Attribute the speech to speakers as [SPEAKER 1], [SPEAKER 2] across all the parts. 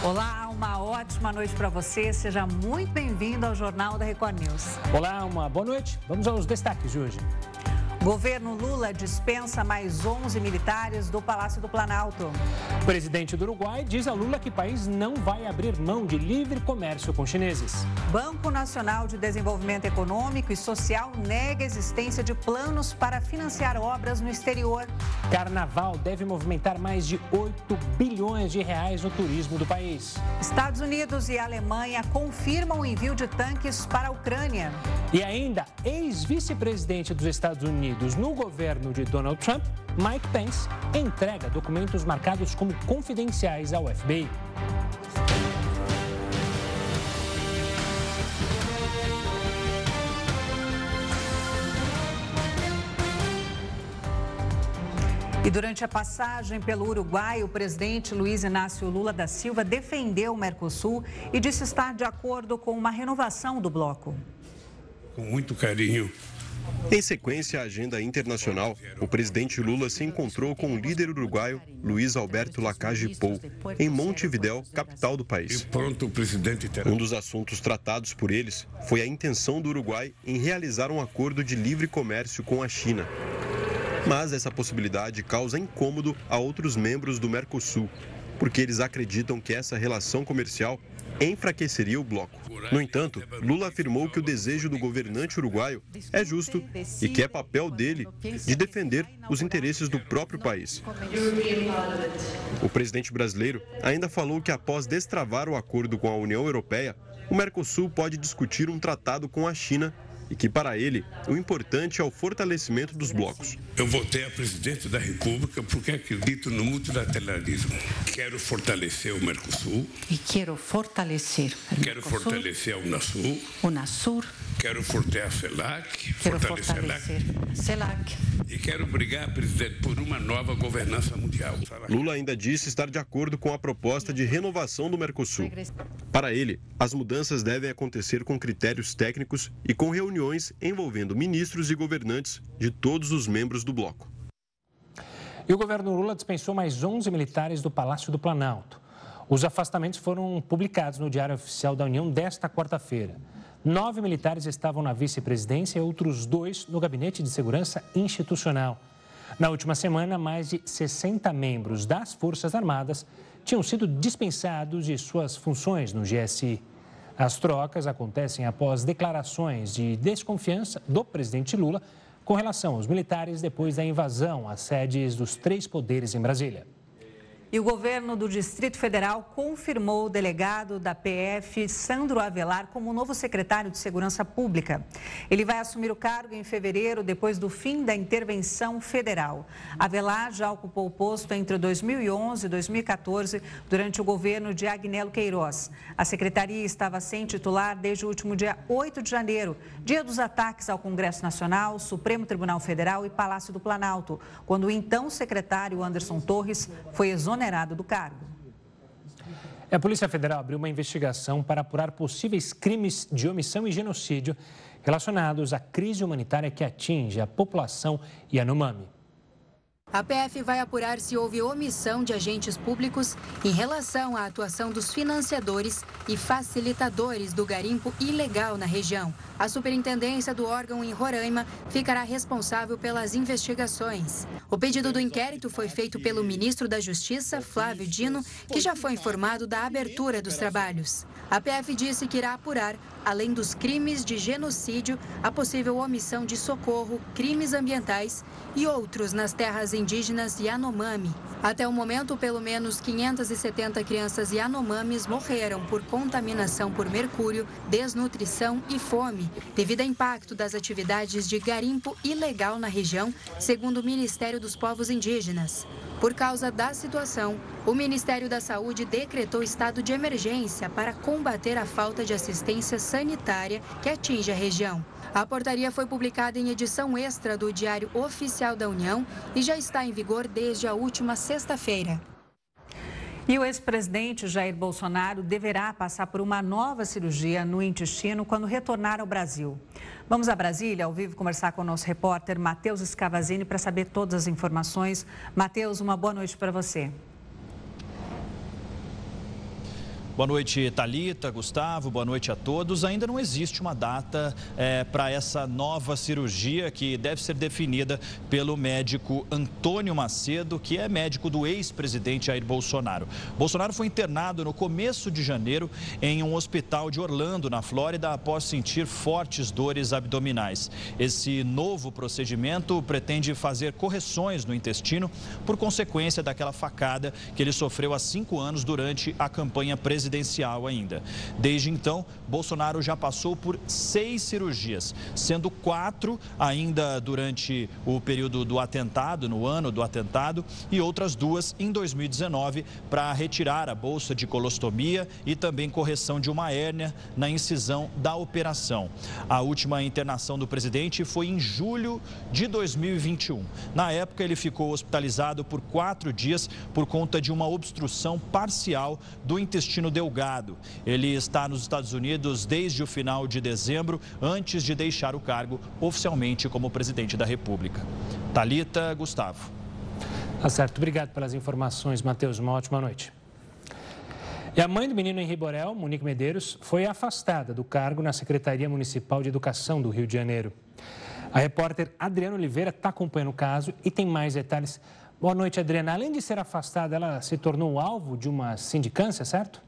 [SPEAKER 1] Olá, uma ótima noite para você. Seja muito bem-vindo ao Jornal da Record News.
[SPEAKER 2] Olá, uma boa noite. Vamos aos destaques de hoje.
[SPEAKER 1] Governo Lula dispensa mais 11 militares do Palácio do Planalto.
[SPEAKER 2] O presidente do Uruguai diz a Lula que o país não vai abrir mão de livre comércio com chineses.
[SPEAKER 1] Banco Nacional de Desenvolvimento Econômico e Social nega a existência de planos para financiar obras no exterior.
[SPEAKER 2] Carnaval deve movimentar mais de 8 bilhões de reais no turismo do país.
[SPEAKER 1] Estados Unidos e Alemanha confirmam o envio de tanques para a Ucrânia.
[SPEAKER 2] E ainda, ex-vice-presidente dos Estados Unidos Unidos no governo de Donald Trump, Mike Pence entrega documentos marcados como confidenciais ao FBI.
[SPEAKER 1] E durante a passagem pelo Uruguai, o presidente Luiz Inácio Lula da Silva defendeu o Mercosul e disse estar de acordo com uma renovação do bloco.
[SPEAKER 3] Com muito carinho,
[SPEAKER 4] em sequência à agenda internacional, o presidente Lula se encontrou com o líder uruguaio Luiz Alberto Lacage Pou, em Montevidéu, capital do país. Um dos assuntos tratados por eles foi a intenção do Uruguai em realizar um acordo de livre comércio com a China. Mas essa possibilidade causa incômodo a outros membros do Mercosul, porque eles acreditam que essa relação comercial enfraqueceria o bloco. No entanto, Lula afirmou que o desejo do governante uruguaio é justo e que é papel dele de defender os interesses do próprio país. O presidente brasileiro ainda falou que após destravar o acordo com a União Europeia, o Mercosul pode discutir um tratado com a China e que, para ele, o importante é o fortalecimento dos blocos.
[SPEAKER 3] Eu votei a presidente da República porque acredito no multilateralismo. Quero fortalecer o Mercosul.
[SPEAKER 5] E quero fortalecer o
[SPEAKER 3] Quero fortalecer a Unasur.
[SPEAKER 5] Unasur.
[SPEAKER 3] Quero fortalecer a CELAC.
[SPEAKER 5] Quero fortalecer a CELAC.
[SPEAKER 3] E quero brigar, presidente, por uma nova governança mundial.
[SPEAKER 4] Lula ainda disse estar de acordo com a proposta de renovação do Mercosul. Para ele, as mudanças devem acontecer com critérios técnicos e com reuniões envolvendo ministros e governantes de todos os membros do bloco.
[SPEAKER 2] E o governo Lula dispensou mais 11 militares do Palácio do Planalto. Os afastamentos foram publicados no Diário Oficial da União desta quarta-feira. Nove militares estavam na vice-presidência e outros dois no Gabinete de Segurança Institucional. Na última semana, mais de 60 membros das Forças Armadas tinham sido dispensados de suas funções no GSI. As trocas acontecem após declarações de desconfiança do presidente Lula com relação aos militares depois da invasão às sedes dos três poderes em Brasília.
[SPEAKER 1] E o governo do Distrito Federal confirmou o delegado da PF, Sandro Avelar, como novo secretário de Segurança Pública. Ele vai assumir o cargo em fevereiro, depois do fim da intervenção federal. Avelar já ocupou o posto entre 2011 e 2014, durante o governo de Agnelo Queiroz. A secretaria estava sem titular desde o último dia 8 de janeiro, dia dos ataques ao Congresso Nacional, Supremo Tribunal Federal e Palácio do Planalto, quando o então secretário Anderson Torres foi exonerado exonerado do cargo.
[SPEAKER 2] A Polícia Federal abriu uma investigação para apurar possíveis crimes de omissão e genocídio relacionados à crise humanitária que atinge a população Yanomami.
[SPEAKER 6] A PF vai apurar se houve omissão de agentes públicos em relação à atuação dos financiadores e facilitadores do garimpo ilegal na região. A superintendência do órgão em Roraima ficará responsável pelas investigações. O pedido do inquérito foi feito pelo ministro da Justiça, Flávio Dino, que já foi informado da abertura dos trabalhos. A PF disse que irá apurar, além dos crimes de genocídio, a possível omissão de socorro, crimes ambientais e outros nas terras indígenas Yanomami. Até o momento, pelo menos 570 crianças Yanomamis morreram por contaminação por mercúrio, desnutrição e fome, devido ao impacto das atividades de garimpo ilegal na região, segundo o Ministério dos Povos Indígenas. Por causa da situação, o Ministério da Saúde decretou estado de emergência para combater a falta de assistência sanitária que atinge a região. A portaria foi publicada em edição extra do Diário Oficial da União e já está em vigor desde a última sexta-feira.
[SPEAKER 1] E o ex-presidente Jair Bolsonaro deverá passar por uma nova cirurgia no intestino quando retornar ao Brasil. Vamos a Brasília, ao vivo, conversar com o nosso repórter Matheus Escavazini para saber todas as informações. Matheus, uma boa noite para você.
[SPEAKER 7] Boa noite, Talita, Gustavo, boa noite a todos. Ainda não existe uma data é, para essa nova cirurgia que deve ser definida pelo médico Antônio Macedo, que é médico do ex-presidente Jair Bolsonaro. Bolsonaro foi internado no começo de janeiro em um hospital de Orlando, na Flórida, após sentir fortes dores abdominais. Esse novo procedimento pretende fazer correções no intestino por consequência daquela facada que ele sofreu há cinco anos durante a campanha presidencial ainda. Desde então, Bolsonaro já passou por seis cirurgias, sendo quatro ainda durante o período do atentado, no ano do atentado, e outras duas em 2019 para retirar a bolsa de colostomia e também correção de uma hérnia na incisão da operação. A última internação do presidente foi em julho de 2021. Na época, ele ficou hospitalizado por quatro dias por conta de uma obstrução parcial do intestino delgado. Ele está nos Estados Unidos desde o final de dezembro, antes de deixar o cargo oficialmente como presidente da República. Talita, Gustavo.
[SPEAKER 2] Tá certo. Obrigado pelas informações, Matheus. Uma ótima noite. E a mãe do menino Henri Borel, Monique Medeiros, foi afastada do cargo na Secretaria Municipal de Educação do Rio de Janeiro. A repórter Adriana Oliveira está acompanhando o caso e tem mais detalhes. Boa noite, Adriana. Além de ser afastada, ela se tornou alvo de uma sindicância, certo?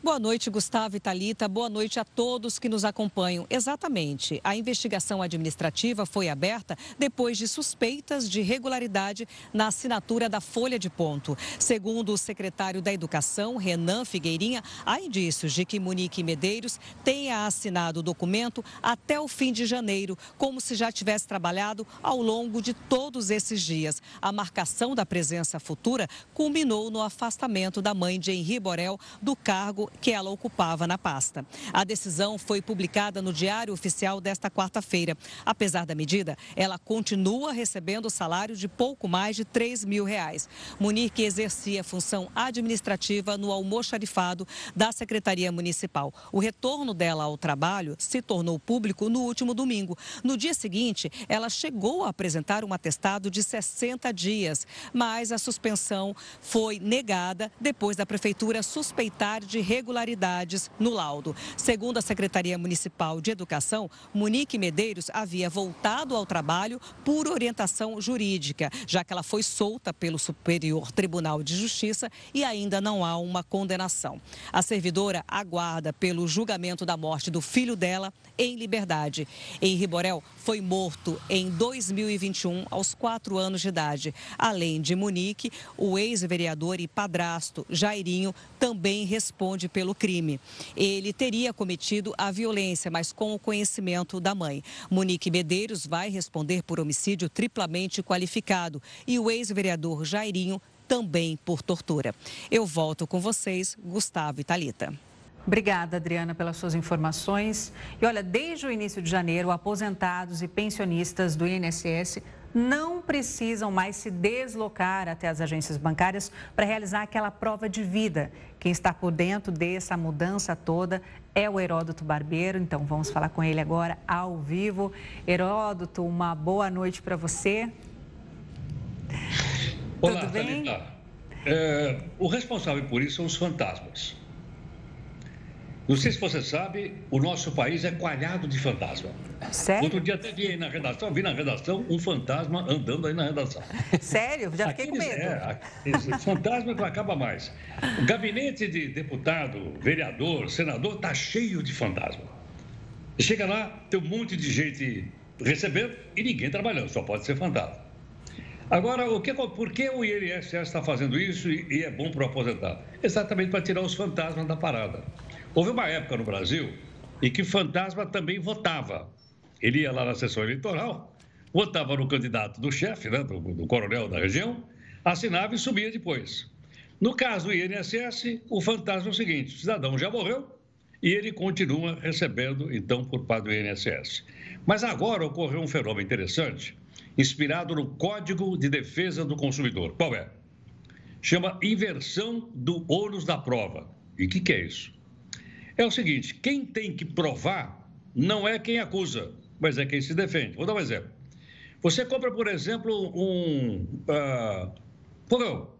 [SPEAKER 8] Boa noite, Gustavo e Talita. Boa noite a todos que nos acompanham. Exatamente. A investigação administrativa foi aberta depois de suspeitas de irregularidade na assinatura da folha de ponto. Segundo o secretário da Educação, Renan Figueirinha, há indícios de que Monique Medeiros tenha assinado o documento até o fim de janeiro, como se já tivesse trabalhado ao longo de todos esses dias. A marcação da presença futura culminou no afastamento da mãe de Henri Borel do cargo que ela ocupava na pasta. A decisão foi publicada no Diário Oficial desta quarta-feira. Apesar da medida, ela continua recebendo o salário de pouco mais de 3 mil reais. Munique exercia função administrativa no almoxarifado da Secretaria Municipal. O retorno dela ao trabalho se tornou público no último domingo. No dia seguinte, ela chegou a apresentar um atestado de 60 dias, mas a suspensão foi negada depois da Prefeitura suspeitar de irregularidades no laudo. Segundo a Secretaria Municipal de Educação, Monique Medeiros havia voltado ao trabalho por orientação jurídica, já que ela foi solta pelo Superior Tribunal de Justiça e ainda não há uma condenação. A servidora aguarda pelo julgamento da morte do filho dela em liberdade. Henri Borel foi morto em 2021, aos quatro anos de idade. Além de Monique, o ex-vereador e padrasto Jairinho também responde pelo crime. Ele teria cometido a violência, mas com o conhecimento da mãe. Monique Medeiros vai responder por homicídio triplamente qualificado e o ex-vereador Jairinho também por tortura. Eu volto com vocês, Gustavo e Talita.
[SPEAKER 1] Obrigada, Adriana, pelas suas informações. E olha, desde o início de janeiro, aposentados e pensionistas do INSS não precisam mais se deslocar até as agências bancárias para realizar aquela prova de vida. Quem está por dentro dessa mudança toda é o Heródoto Barbeiro, então vamos falar com ele agora ao vivo. Heródoto, uma boa noite para você.
[SPEAKER 9] Olá, Tudo bem? É, o responsável por isso são os fantasmas. Não sei se você sabe, o nosso país é coalhado de fantasma.
[SPEAKER 1] Sério?
[SPEAKER 9] Outro dia até vi aí na redação, vi na redação um fantasma andando aí na redação.
[SPEAKER 1] Sério? Já fiquei Aqueles, com medo. É,
[SPEAKER 9] esse fantasma não acaba mais. O gabinete de deputado, vereador, senador está cheio de fantasma. Chega lá, tem um monte de gente recebendo e ninguém trabalhando, só pode ser fantasma. Agora, o que, por que o INSS está fazendo isso e, e é bom para o aposentado? Exatamente para tirar os fantasmas da parada. Houve uma época no Brasil em que fantasma também votava. Ele ia lá na sessão eleitoral, votava no candidato do chefe, né, do, do coronel da região, assinava e subia depois. No caso do INSS, o fantasma é o seguinte: o cidadão já morreu e ele continua recebendo, então, por parte do INSS. Mas agora ocorreu um fenômeno interessante, inspirado no Código de Defesa do Consumidor. Qual é? Chama inversão do ônus da prova. E o que, que é isso? É o seguinte: quem tem que provar não é quem acusa, mas é quem se defende. Vou dar um exemplo. Você compra, por exemplo, um uh, fogão.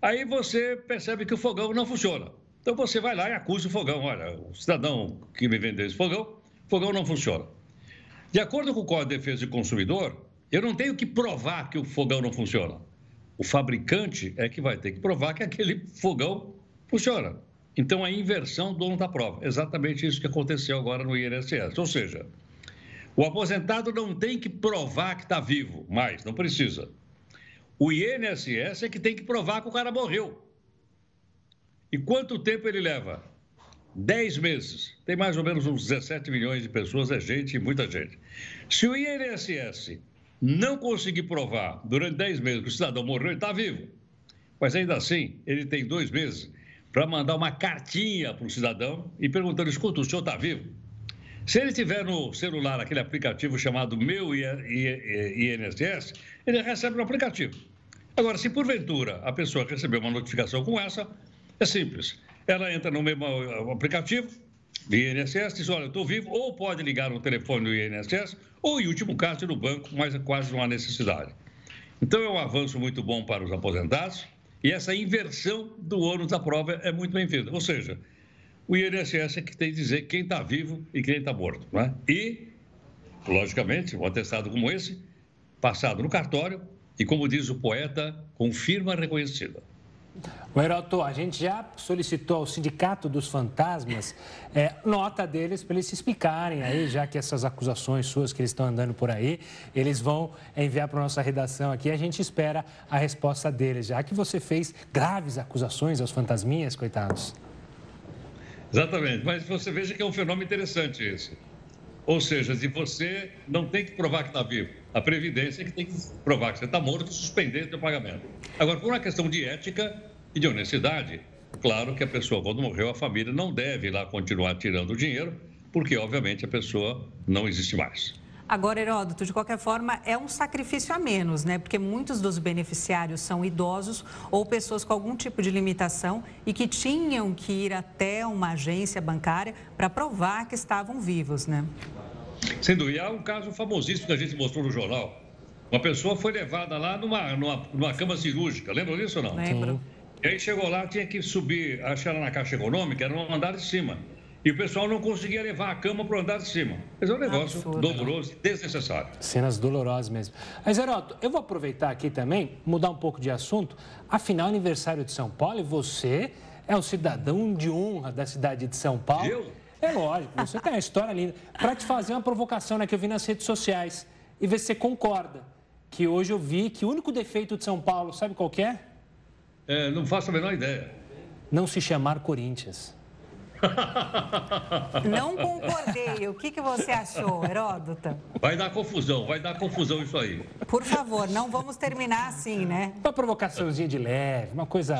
[SPEAKER 9] Aí você percebe que o fogão não funciona. Então você vai lá e acusa o fogão. Olha, o cidadão que me vendeu esse fogão, o fogão não funciona. De acordo com o Código de Defesa do Consumidor, eu não tenho que provar que o fogão não funciona. O fabricante é que vai ter que provar que aquele fogão funciona. Então, a inversão do dono da prova. Exatamente isso que aconteceu agora no INSS. Ou seja, o aposentado não tem que provar que está vivo mais, não precisa. O INSS é que tem que provar que o cara morreu. E quanto tempo ele leva? 10 meses. Tem mais ou menos uns 17 milhões de pessoas, é gente, muita gente. Se o INSS não conseguir provar durante 10 meses que o cidadão morreu, ele está vivo. Mas ainda assim, ele tem dois meses para mandar uma cartinha para o cidadão e perguntando: escuta, o senhor está vivo? Se ele tiver no celular aquele aplicativo chamado Meu INSS, ele recebe no aplicativo. Agora, se porventura a pessoa receber uma notificação como essa, é simples. Ela entra no mesmo aplicativo, do INSS, diz: Olha, eu estou vivo, ou pode ligar no telefone do INSS, ou, em último caso, no banco, mas é quase não há necessidade. Então, é um avanço muito bom para os aposentados e essa inversão do ônus da prova é muito bem-vinda. Ou seja, o INSS é que tem que dizer quem está vivo e quem está morto. Não é? E, logicamente, um atestado como esse, passado no cartório e, como diz o poeta, com firma reconhecida.
[SPEAKER 2] O Heroto, a gente já solicitou ao Sindicato dos Fantasmas é, nota deles para eles se explicarem aí, já que essas acusações suas que eles estão andando por aí, eles vão enviar para a nossa redação aqui. A gente espera a resposta deles, já que você fez graves acusações aos fantasminhas, coitados.
[SPEAKER 9] Exatamente, mas você veja que é um fenômeno interessante esse. Ou seja, se você não tem que provar que está vivo, a Previdência é que tem que provar que você está morto e suspender seu pagamento. Agora, por uma questão de ética e de honestidade, claro que a pessoa, quando morreu, a família não deve lá continuar tirando o dinheiro, porque, obviamente, a pessoa não existe mais.
[SPEAKER 1] Agora, Heródoto, de qualquer forma, é um sacrifício a menos, né? Porque muitos dos beneficiários são idosos ou pessoas com algum tipo de limitação e que tinham que ir até uma agência bancária para provar que estavam vivos, né?
[SPEAKER 9] Sem dúvida. Há um caso famosíssimo que a gente mostrou no jornal. Uma pessoa foi levada lá numa, numa, numa cama cirúrgica. Lembra disso ou não?
[SPEAKER 1] Lembro.
[SPEAKER 9] E aí chegou lá, tinha que subir, achar ela na Caixa Econômica, era no andar de cima. E o pessoal não conseguia levar a cama para o andar de cima. Mas é um negócio Absurdo. doloroso, desnecessário.
[SPEAKER 2] Cenas dolorosas mesmo. Mas, Heroto, eu vou aproveitar aqui também, mudar um pouco de assunto. Afinal, aniversário de São Paulo e você é o cidadão de honra da cidade de São Paulo.
[SPEAKER 9] Eu?
[SPEAKER 2] É lógico, você tem uma história linda. Para te fazer uma provocação né, que eu vi nas redes sociais e ver se você concorda. Que hoje eu vi que o único defeito de São Paulo, sabe qual é?
[SPEAKER 9] É, não faço a menor ideia.
[SPEAKER 2] Não se chamar Corinthians.
[SPEAKER 1] Não concordei. O que, que você achou, Heródota?
[SPEAKER 9] Vai dar confusão, vai dar confusão isso aí.
[SPEAKER 1] Por favor, não vamos terminar assim, né?
[SPEAKER 2] Uma provocaçãozinha de leve, uma coisa.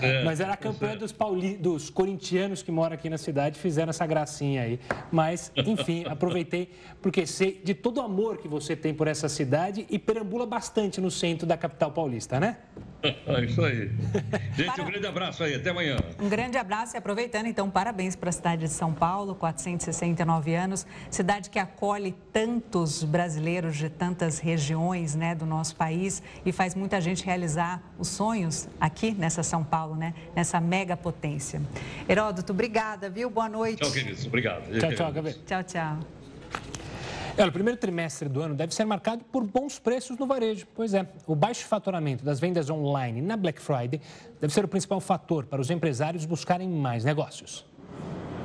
[SPEAKER 2] É, Mas era a campanha dos, pauli... dos corintianos que moram aqui na cidade, fizeram essa gracinha aí. Mas, enfim, aproveitei porque sei de todo o amor que você tem por essa cidade e perambula bastante no centro da capital paulista, né?
[SPEAKER 9] É isso aí. Gente, para... um grande abraço aí. Até amanhã.
[SPEAKER 1] Um grande abraço e aproveitando, então, parabéns para a cidade de São Paulo, 469 anos. Cidade que acolhe tantos brasileiros de tantas regiões né, do nosso país e faz muita gente realizar os sonhos aqui nessa São Paulo, né? Nessa mega potência. Heródoto, obrigada, viu? Boa noite.
[SPEAKER 9] Tchau, queridos. Obrigado.
[SPEAKER 2] Tchau, tchau, Gabi.
[SPEAKER 1] Tchau, tchau.
[SPEAKER 2] É, o primeiro trimestre do ano deve ser marcado por bons preços no varejo. Pois é, o baixo faturamento das vendas online na Black Friday deve ser o principal fator para os empresários buscarem mais negócios.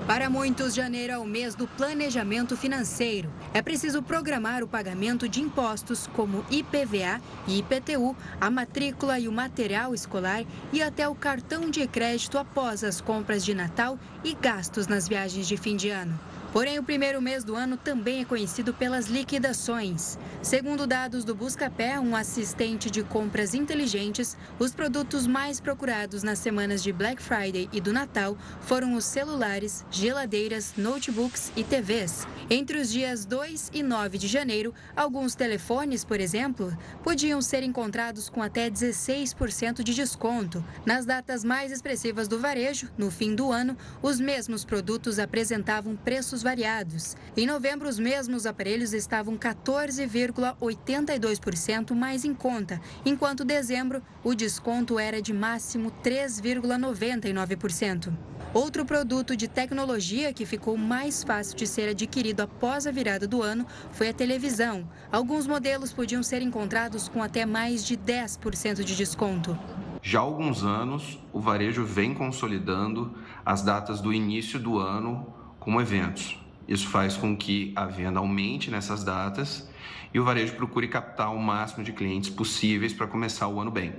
[SPEAKER 6] Para muitos, janeiro é o mês do planejamento financeiro. É preciso programar o pagamento de impostos como IPVA e IPTU, a matrícula e o material escolar e até o cartão de crédito após as compras de Natal e gastos nas viagens de fim de ano. Porém, o primeiro mês do ano também é conhecido pelas liquidações. Segundo dados do Buscapé, um assistente de compras inteligentes, os produtos mais procurados nas semanas de Black Friday e do Natal foram os celulares, geladeiras, notebooks e TVs. Entre os dias 2 e 9 de janeiro, alguns telefones, por exemplo, podiam ser encontrados com até 16% de desconto. Nas datas mais expressivas do varejo, no fim do ano, os mesmos produtos apresentavam preços variados. Em novembro, os mesmos aparelhos estavam 14,82% mais em conta, enquanto dezembro o desconto era de máximo 3,99%. Outro produto de tecnologia que ficou mais fácil de ser adquirido após a virada do ano foi a televisão. Alguns modelos podiam ser encontrados com até mais de 10% de desconto.
[SPEAKER 10] Já há alguns anos, o varejo vem consolidando as datas do início do ano como eventos. Isso faz com que a venda aumente nessas datas e o varejo procure captar o máximo de clientes possíveis para começar o ano bem.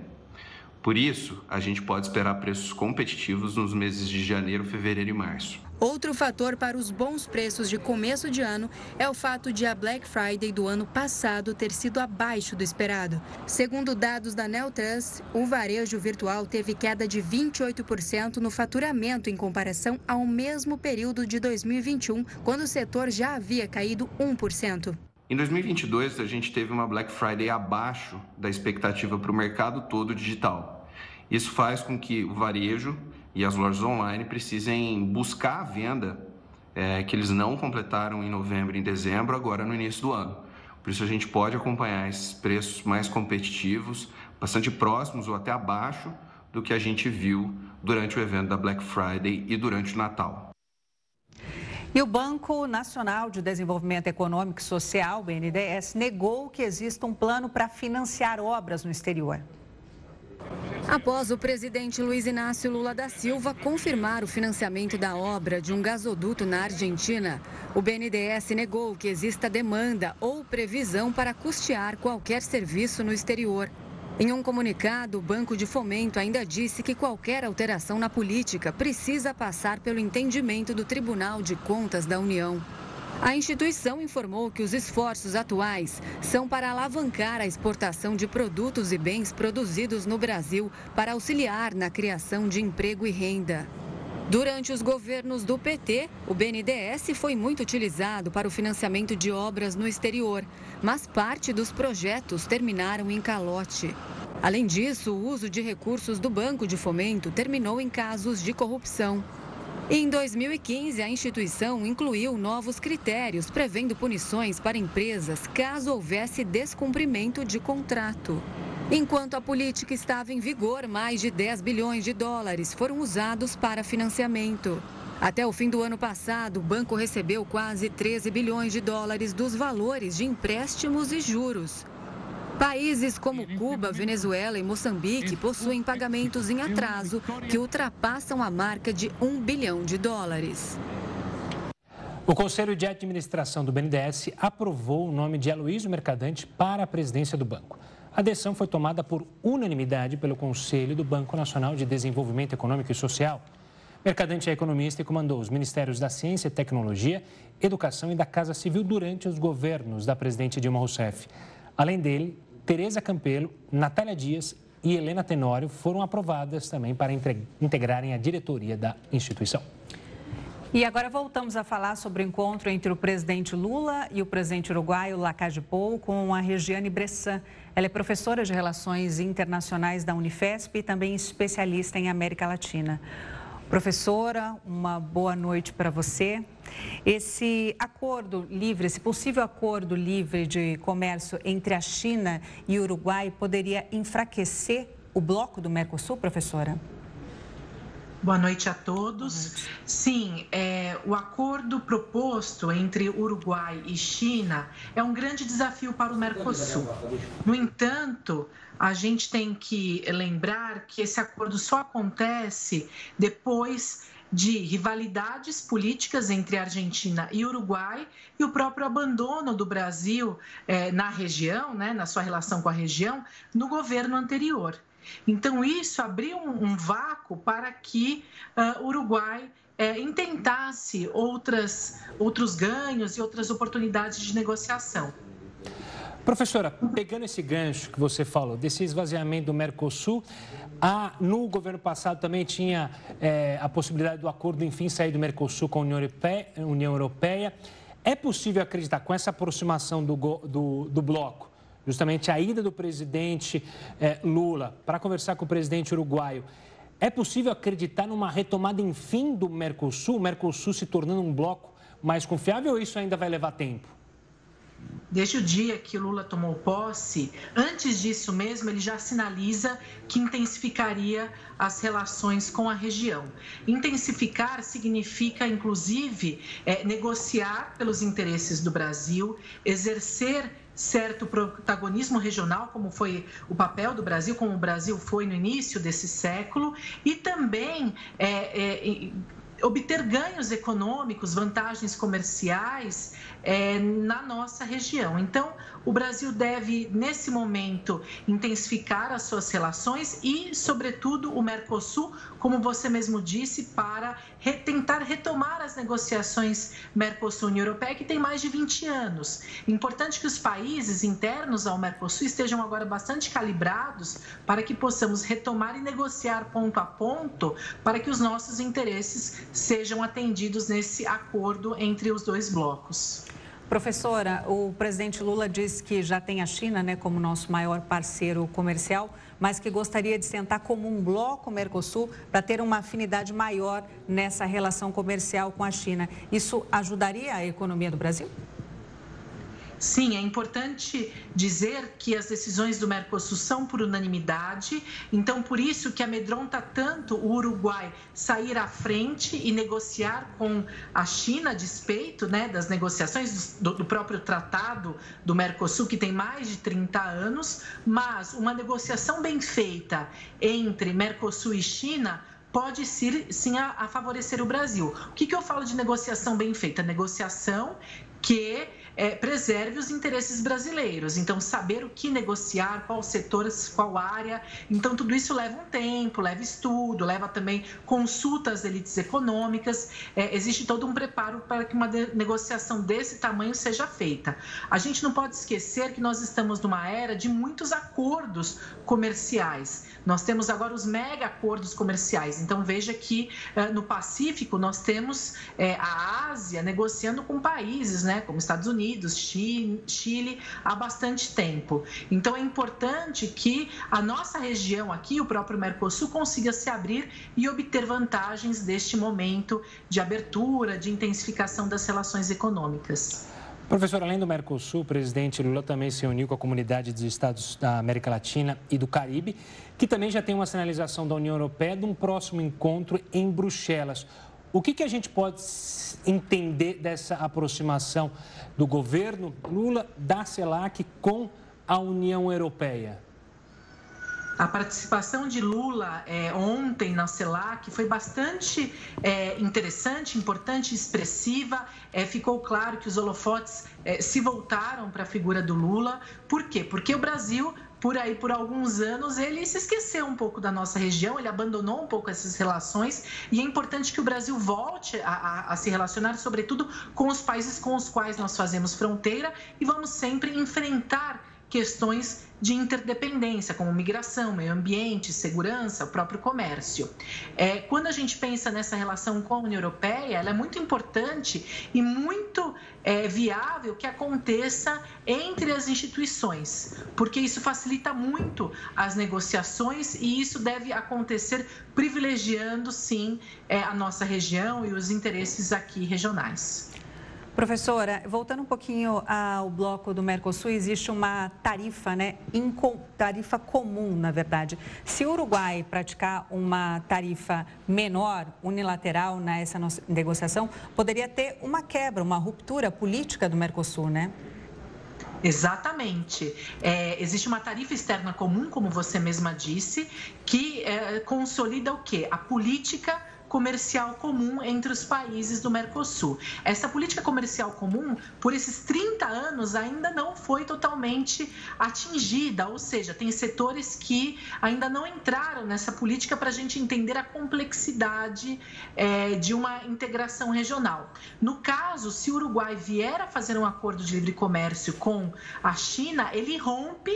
[SPEAKER 10] Por isso, a gente pode esperar preços competitivos nos meses de janeiro, fevereiro e março.
[SPEAKER 6] Outro fator para os bons preços de começo de ano é o fato de a Black Friday do ano passado ter sido abaixo do esperado. Segundo dados da Neltrust, o varejo virtual teve queda de 28% no faturamento em comparação ao mesmo período de 2021, quando o setor já havia caído 1%.
[SPEAKER 10] Em 2022, a gente teve uma Black Friday abaixo da expectativa para o mercado todo digital. Isso faz com que o varejo e as lojas online precisem buscar a venda é, que eles não completaram em novembro e em dezembro, agora no início do ano. Por isso, a gente pode acompanhar esses preços mais competitivos, bastante próximos ou até abaixo do que a gente viu durante o evento da Black Friday e durante o Natal.
[SPEAKER 1] E o Banco Nacional de Desenvolvimento Econômico e Social, BNDES, negou que exista um plano para financiar obras no exterior.
[SPEAKER 6] Após o presidente Luiz Inácio Lula da Silva confirmar o financiamento da obra de um gasoduto na Argentina, o BNDES negou que exista demanda ou previsão para custear qualquer serviço no exterior. Em um comunicado, o Banco de Fomento ainda disse que qualquer alteração na política precisa passar pelo entendimento do Tribunal de Contas da União. A instituição informou que os esforços atuais são para alavancar a exportação de produtos e bens produzidos no Brasil para auxiliar na criação de emprego e renda. Durante os governos do PT, o BNDES foi muito utilizado para o financiamento de obras no exterior, mas parte dos projetos terminaram em calote. Além disso, o uso de recursos do Banco de Fomento terminou em casos de corrupção. Em 2015, a instituição incluiu novos critérios prevendo punições para empresas caso houvesse descumprimento de contrato. Enquanto a política estava em vigor, mais de 10 bilhões de dólares foram usados para financiamento. Até o fim do ano passado, o banco recebeu quase 13 bilhões de dólares dos valores de empréstimos e juros. Países como Cuba, Venezuela e Moçambique possuem pagamentos em atraso que ultrapassam a marca de 1 bilhão de dólares.
[SPEAKER 2] O Conselho de Administração do BNDES aprovou o nome de Aloysio Mercadante para a presidência do banco. A decisão foi tomada por unanimidade pelo Conselho do Banco Nacional de Desenvolvimento Econômico e Social. Mercadante é economista e comandou os ministérios da Ciência e Tecnologia, Educação e da Casa Civil durante os governos da presidente Dilma Rousseff. Além dele, Tereza Campelo, Natália Dias e Helena Tenório foram aprovadas também para integrarem a diretoria da instituição.
[SPEAKER 1] E agora voltamos a falar sobre o encontro entre o presidente Lula e o presidente uruguaio Lacage Pou com a Regiane Bressan. Ela é professora de Relações Internacionais da Unifesp e também especialista em América Latina. Professora, uma boa noite para você. Esse acordo livre, esse possível acordo livre de comércio entre a China e o Uruguai poderia enfraquecer o bloco do Mercosul, professora?
[SPEAKER 11] Boa noite a todos. Noite. Sim, é, o acordo proposto entre Uruguai e China é um grande desafio para o Mercosul. No entanto, a gente tem que lembrar que esse acordo só acontece depois de rivalidades políticas entre Argentina e Uruguai e o próprio abandono do Brasil é, na região, né, na sua relação com a região, no governo anterior. Então, isso abriu um, um vácuo para que uh, o Uruguai é, intentasse outras, outros ganhos e outras oportunidades de negociação.
[SPEAKER 2] Professora, pegando esse gancho que você falou, desse esvaziamento do Mercosul, no governo passado também tinha é, a possibilidade do acordo, enfim, sair do Mercosul com a União Europeia. União Europeia. É possível acreditar, com essa aproximação do, do, do bloco, justamente a ida do presidente eh, Lula para conversar com o presidente uruguaio. É possível acreditar numa retomada, enfim, do Mercosul, o Mercosul se tornando um bloco mais confiável ou isso ainda vai levar tempo?
[SPEAKER 11] Desde o dia que Lula tomou posse, antes disso mesmo, ele já sinaliza que intensificaria as relações com a região. Intensificar significa, inclusive, é, negociar pelos interesses do Brasil, exercer certo protagonismo regional, como foi o papel do Brasil, como o Brasil foi no início desse século, e também é, é, obter ganhos econômicos, vantagens comerciais é, na nossa região. Então, o Brasil deve, nesse momento, intensificar as suas relações e, sobretudo, o Mercosul, como você mesmo disse, para re tentar retomar as negociações Mercosul-União Europeia, que tem mais de 20 anos. Importante que os países internos ao Mercosul estejam agora bastante calibrados para que possamos retomar e negociar ponto a ponto para que os nossos interesses sejam atendidos nesse acordo entre os dois blocos.
[SPEAKER 1] Professora, o presidente Lula disse que já tem a China né, como nosso maior parceiro comercial, mas que gostaria de sentar como um bloco Mercosul para ter uma afinidade maior nessa relação comercial com a China. Isso ajudaria a economia do Brasil?
[SPEAKER 11] Sim, é importante dizer que as decisões do Mercosul são por unanimidade, então por isso que amedronta tanto o Uruguai sair à frente e negociar com a China a despeito né, das negociações do, do próprio tratado do Mercosul, que tem mais de 30 anos, mas uma negociação bem feita entre Mercosul e China pode sim, sim a, favorecer o Brasil. O que, que eu falo de negociação bem feita? Negociação que é, preserve os interesses brasileiros. Então, saber o que negociar, qual setor, qual área. Então, tudo isso leva um tempo, leva estudo, leva também consulta às elites econômicas. É, existe todo um preparo para que uma negociação desse tamanho seja feita. A gente não pode esquecer que nós estamos numa era de muitos acordos comerciais. Nós temos agora os mega acordos comerciais. Então, veja que eh, no Pacífico nós temos eh, a Ásia negociando com países, né, como Estados Unidos, Chile, há bastante tempo. Então, é importante que a nossa região aqui, o próprio Mercosul, consiga se abrir e obter vantagens deste momento de abertura, de intensificação das relações econômicas.
[SPEAKER 2] Professor, além do Mercosul, o presidente Lula também se uniu com a comunidade dos estados da América Latina e do Caribe, que também já tem uma sinalização da União Europeia de um próximo encontro em Bruxelas. O que, que a gente pode entender dessa aproximação do governo Lula da CELAC com a União Europeia?
[SPEAKER 11] A participação de Lula é, ontem na CELAC foi bastante é, interessante, importante, expressiva. É, ficou claro que os holofotes é, se voltaram para a figura do Lula. Por quê? Porque o Brasil por aí por alguns anos ele se esqueceu um pouco da nossa região, ele abandonou um pouco essas relações e é importante que o Brasil volte a, a, a, se relacionar, sobretudo com os países com os quais nós fazemos fronteira e vamos sempre enfrentar questões de interdependência, como migração, meio ambiente, segurança, o próprio comércio. É, quando a gente pensa nessa relação com a União Europeia, ela é muito importante e muito é, viável que aconteça entre as instituições, porque isso facilita muito as negociações e isso deve acontecer privilegiando, sim, é, a nossa região e os interesses aqui regionais.
[SPEAKER 1] Professora, voltando um pouquinho ao bloco do Mercosul, existe uma tarifa, né? Tarifa comum, na verdade. Se o Uruguai praticar uma tarifa menor, unilateral, nessa negociação, poderia ter uma quebra, uma ruptura política do Mercosul, né?
[SPEAKER 11] Exatamente. É, existe uma tarifa externa comum, como você mesma disse, que é, consolida o quê? A política comercial comum entre os países do Mercosul. Essa política comercial comum, por esses 30 anos, ainda não foi totalmente atingida, ou seja, tem setores que ainda não entraram nessa política para a gente entender a complexidade é, de uma integração regional. No caso, se o Uruguai vier a fazer um acordo de livre comércio com a China, ele rompe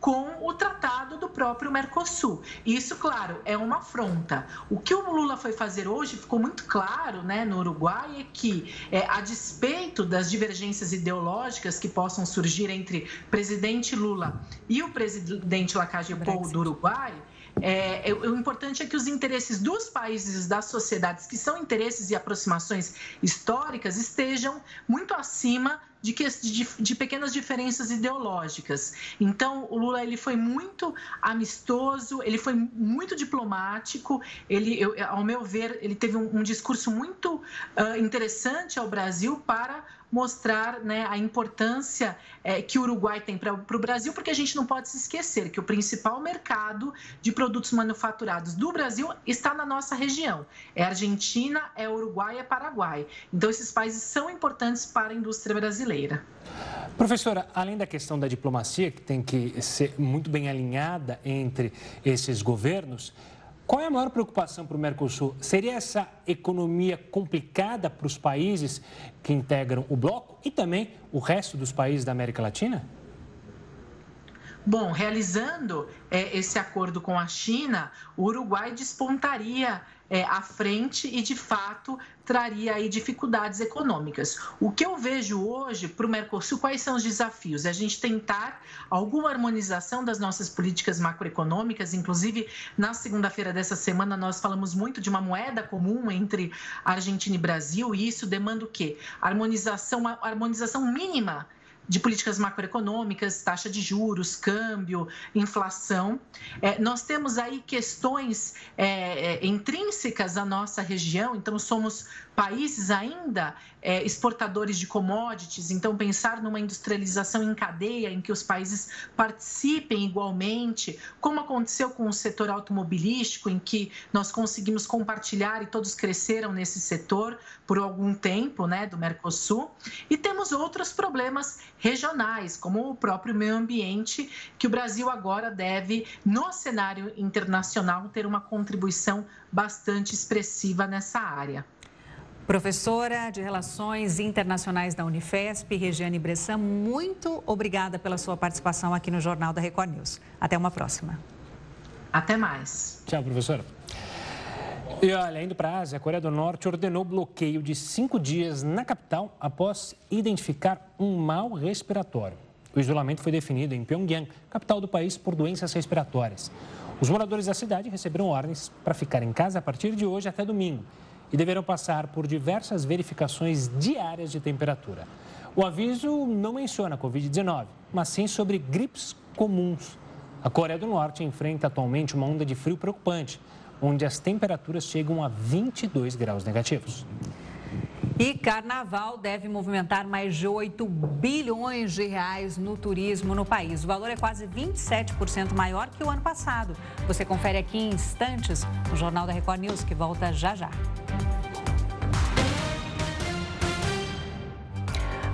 [SPEAKER 11] com o tratado do próprio Mercosul. Isso, claro, é uma afronta. O que o Lula foi fazer hoje ficou muito claro né, no Uruguai é que, é, a despeito das divergências ideológicas que possam surgir entre presidente Lula e o presidente Lacage do Uruguai, é, o importante é que os interesses dos países, das sociedades, que são interesses e aproximações históricas, estejam muito acima de, que, de, de, pequenas diferenças ideológicas. Então, o Lula ele foi muito amistoso, ele foi muito diplomático, ele, eu, ao meu ver, ele teve um, um discurso muito uh, interessante ao Brasil para mostrar né, a importância é, que o Uruguai tem para o Brasil, porque a gente não pode se esquecer que o principal mercado de produtos manufaturados do Brasil está na nossa região. É Argentina, é Uruguai, é Paraguai. Então, esses países são importantes para a indústria brasileira.
[SPEAKER 2] Professora, além da questão da diplomacia, que tem que ser muito bem alinhada entre esses governos, qual é a maior preocupação para o Mercosul? Seria essa economia complicada para os países que integram o bloco e também o resto dos países da América Latina?
[SPEAKER 11] Bom, realizando é, esse acordo com a China, o Uruguai despontaria é, à frente e, de fato, traria aí dificuldades econômicas. O que eu vejo hoje para o Mercosul, quais são os desafios? É a gente tentar alguma harmonização das nossas políticas macroeconômicas, inclusive na segunda-feira dessa semana nós falamos muito de uma moeda comum entre Argentina e Brasil, e isso demanda o quê? Harmonização, harmonização mínima de políticas macroeconômicas, taxa de juros, câmbio, inflação. É, nós temos aí questões é, é intrínsecas à nossa região, então somos países ainda é, exportadores de commodities, então pensar numa industrialização em cadeia, em que os países participem igualmente, como aconteceu com o setor automobilístico, em que nós conseguimos compartilhar e todos cresceram nesse setor por algum tempo, né, do Mercosul. E temos outros problemas regionais, como o próprio meio ambiente, que o Brasil agora deve, no cenário internacional, ter uma contribuição bastante expressiva nessa área.
[SPEAKER 1] Professora de Relações Internacionais da Unifesp, Regiane Bressan, muito obrigada pela sua participação aqui no Jornal da Record News. Até uma próxima.
[SPEAKER 11] Até mais.
[SPEAKER 2] Tchau, professora. E olha, indo para a Ásia, a Coreia do Norte ordenou bloqueio de cinco dias na capital após identificar um mal respiratório. O isolamento foi definido em Pyongyang, capital do país, por doenças respiratórias. Os moradores da cidade receberam ordens para ficar em casa a partir de hoje até domingo e deverão passar por diversas verificações diárias de temperatura. O aviso não menciona a Covid-19, mas sim sobre gripes comuns. A Coreia do Norte enfrenta atualmente uma onda de frio preocupante, onde as temperaturas chegam a 22 graus negativos.
[SPEAKER 1] E carnaval deve movimentar mais de 8 bilhões de reais no turismo no país. O valor é quase 27% maior que o ano passado. Você confere aqui em instantes no Jornal da Record News, que volta já já.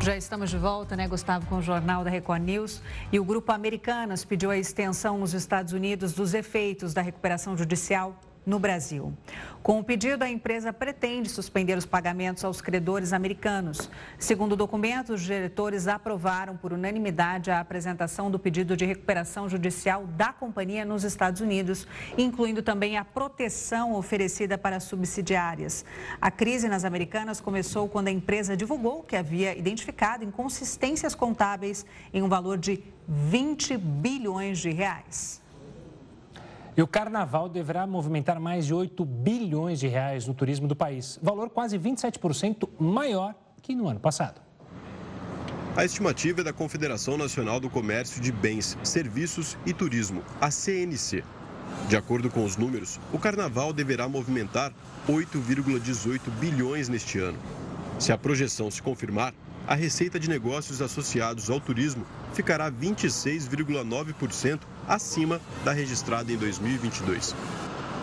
[SPEAKER 1] Já estamos de volta, né, Gustavo, com o Jornal da Record News. E o Grupo Americanas pediu a extensão nos Estados Unidos dos efeitos da recuperação judicial no Brasil. Com o pedido, a empresa pretende suspender os pagamentos aos credores americanos. Segundo o documento, os diretores aprovaram por unanimidade a apresentação do pedido de recuperação judicial da companhia nos Estados Unidos, incluindo também a proteção oferecida para subsidiárias. A crise nas americanas começou quando a empresa divulgou que havia identificado inconsistências contábeis em um valor de 20 bilhões de reais.
[SPEAKER 2] E o carnaval deverá movimentar mais de 8 bilhões de reais no turismo do país, valor quase 27% maior que no ano passado.
[SPEAKER 4] A estimativa é da Confederação Nacional do Comércio de Bens, Serviços e Turismo, a CNC. De acordo com os números, o carnaval deverá movimentar 8,18 bilhões neste ano. Se a projeção se confirmar, a receita de negócios associados ao turismo ficará 26,9% acima da registrada em 2022.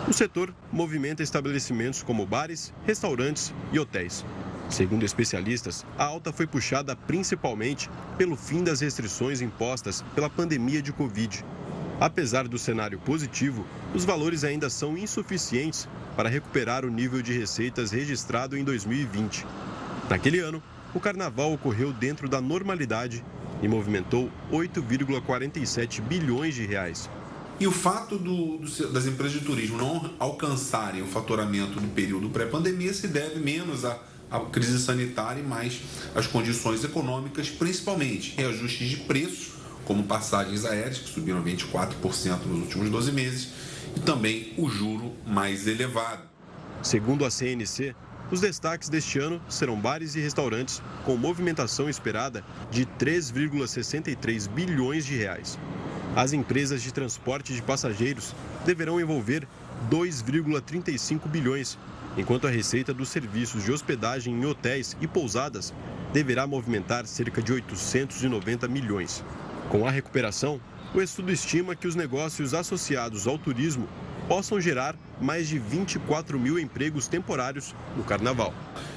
[SPEAKER 4] O setor movimenta estabelecimentos como bares, restaurantes e hotéis. Segundo especialistas, a alta foi puxada principalmente pelo fim das restrições impostas pela pandemia de Covid. Apesar do cenário positivo, os valores ainda são insuficientes para recuperar o nível de receitas registrado em 2020. Naquele ano, o carnaval ocorreu dentro da normalidade e movimentou 8,47 bilhões de reais.
[SPEAKER 12] E o fato do, do, das empresas de turismo não alcançarem o faturamento do período pré-pandemia se deve menos à, à crise sanitária e mais às condições econômicas, principalmente reajustes de preço como passagens aéreas, que subiram 24% nos últimos 12 meses, e também o juro mais elevado.
[SPEAKER 4] Segundo a CNC, os destaques deste ano serão bares e restaurantes com movimentação esperada de 3,63 bilhões de reais. As empresas de transporte de passageiros deverão envolver 2,35 bilhões, enquanto a receita dos serviços de hospedagem em hotéis e pousadas deverá movimentar cerca de 890 milhões. Com a recuperação, o estudo estima que os negócios associados ao turismo possam gerar mais de 24 mil empregos temporários no carnaval.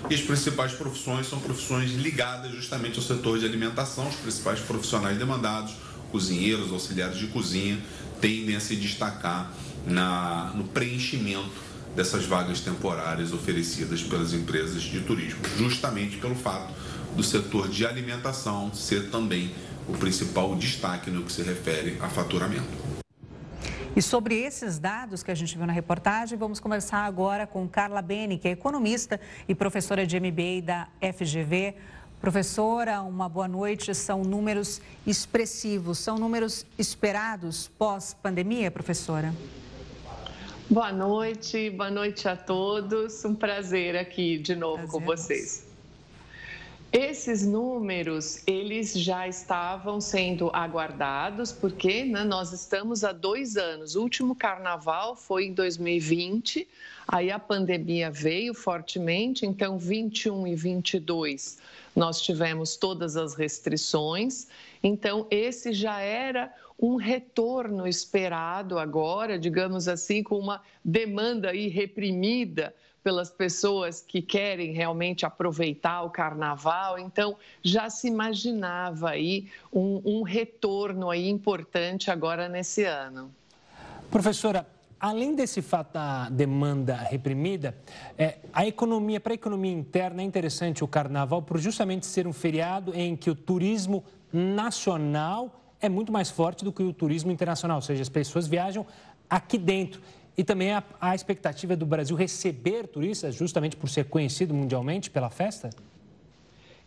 [SPEAKER 12] E as principais profissões são profissões ligadas justamente ao setor de alimentação. Os principais profissionais demandados, cozinheiros, auxiliares de cozinha, tendem a se destacar na, no preenchimento dessas vagas temporárias oferecidas pelas empresas de turismo, justamente pelo fato do setor de alimentação ser também o principal destaque no que se refere a faturamento.
[SPEAKER 1] E sobre esses dados que a gente viu na reportagem, vamos conversar agora com Carla Beni, que é economista e professora de MBA da FGV. Professora, uma boa noite. São números expressivos, são números esperados pós-pandemia, professora?
[SPEAKER 13] Boa noite, boa noite a todos. Um prazer aqui de novo prazer com vocês. Esses números, eles já estavam sendo aguardados, porque né, nós estamos há dois anos. O último carnaval foi em 2020, aí a pandemia veio fortemente, então 21 e 22 nós tivemos todas as restrições. Então, esse já era um retorno esperado agora, digamos assim, com uma demanda aí reprimida pelas pessoas que querem realmente aproveitar o carnaval. Então, já se imaginava aí um, um retorno aí importante agora nesse ano.
[SPEAKER 2] Professora, além desse fato da demanda reprimida, é, a economia, para a economia interna, é interessante o carnaval por justamente ser um feriado em que o turismo nacional é muito mais forte do que o turismo internacional, ou seja, as pessoas viajam aqui dentro. E também a, a expectativa do Brasil receber turistas, justamente por ser conhecido mundialmente pela festa?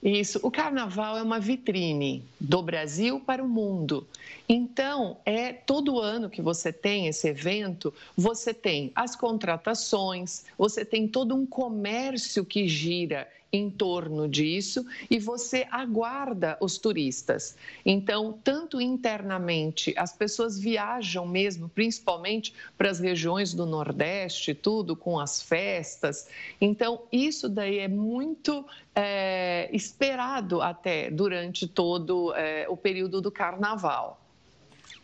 [SPEAKER 13] Isso. O carnaval é uma vitrine do Brasil para o mundo. Então, é todo ano que você tem esse evento, você tem as contratações, você tem todo um comércio que gira em torno disso e você aguarda os turistas. Então, tanto internamente, as pessoas viajam mesmo, principalmente para as regiões do Nordeste, tudo com as festas. Então, isso daí é muito é, esperado até durante todo é, o período do Carnaval.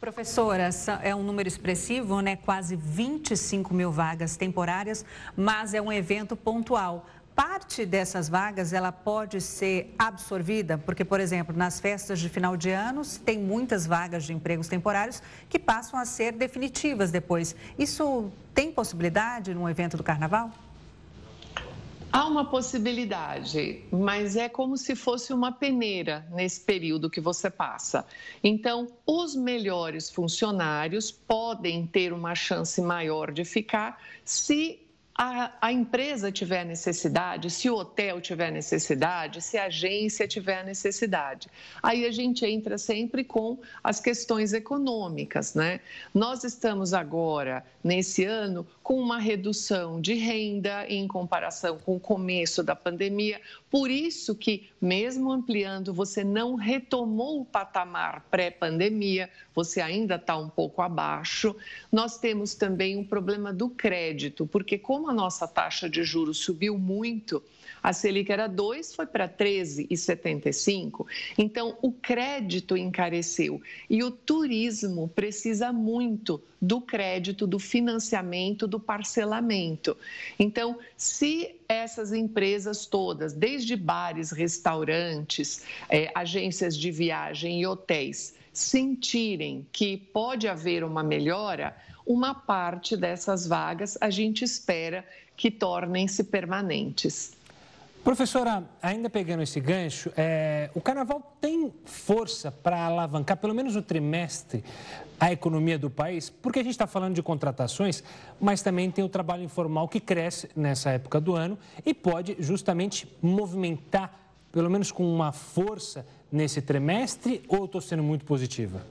[SPEAKER 1] Professora, é um número expressivo, né? Quase 25 mil vagas temporárias, mas é um evento pontual parte dessas vagas ela pode ser absorvida, porque, por exemplo, nas festas de final de anos, tem muitas vagas de empregos temporários que passam a ser definitivas depois. Isso tem possibilidade no evento do carnaval?
[SPEAKER 13] Há uma possibilidade, mas é como se fosse uma peneira nesse período que você passa. Então, os melhores funcionários podem ter uma chance maior de ficar se a, a, empresa tiver necessidade, se o hotel tiver necessidade, se a agência tiver necessidade. Aí a gente entra sempre com as questões econômicas, né? Nós estamos agora, nesse ano, com uma redução de renda em comparação com o começo da pandemia. Por isso que, mesmo ampliando, você não retomou o patamar pré-pandemia, você ainda está um pouco abaixo. Nós temos também um problema do crédito, porque como a nossa taxa de juros subiu muito, a Selic era 2, foi para 13,75. Então, o crédito encareceu e o turismo precisa muito do crédito, do financiamento, do parcelamento. Então, se essas empresas todas, desde bares, restaurantes, é, agências de viagem e hotéis, sentirem que pode haver uma melhora, uma parte dessas vagas a gente espera que tornem-se permanentes.
[SPEAKER 2] Professora, ainda pegando esse gancho, é, o carnaval tem força para alavancar, pelo menos no trimestre, a economia do país? Porque a gente está falando de contratações, mas também tem o trabalho informal que cresce nessa época do ano e pode justamente movimentar pelo menos com uma força nesse trimestre ou estou sendo muito positiva?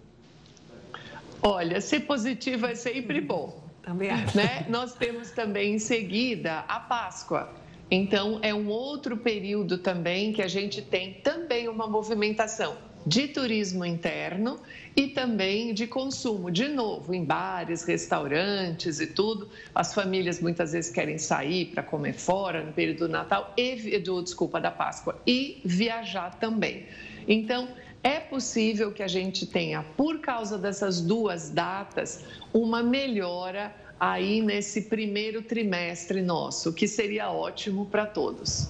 [SPEAKER 13] Olha, ser positiva é sempre bom.
[SPEAKER 1] Também acho.
[SPEAKER 13] Né? Nós temos também em seguida a Páscoa. Então, é um outro período também que a gente tem também uma movimentação de turismo interno e também de consumo. De novo, em bares, restaurantes e tudo. As famílias muitas vezes querem sair para comer fora no período do Natal e do desculpa da Páscoa e viajar também. Então, é possível que a gente tenha, por causa dessas duas datas, uma melhora aí nesse primeiro trimestre nosso, que seria ótimo para todos.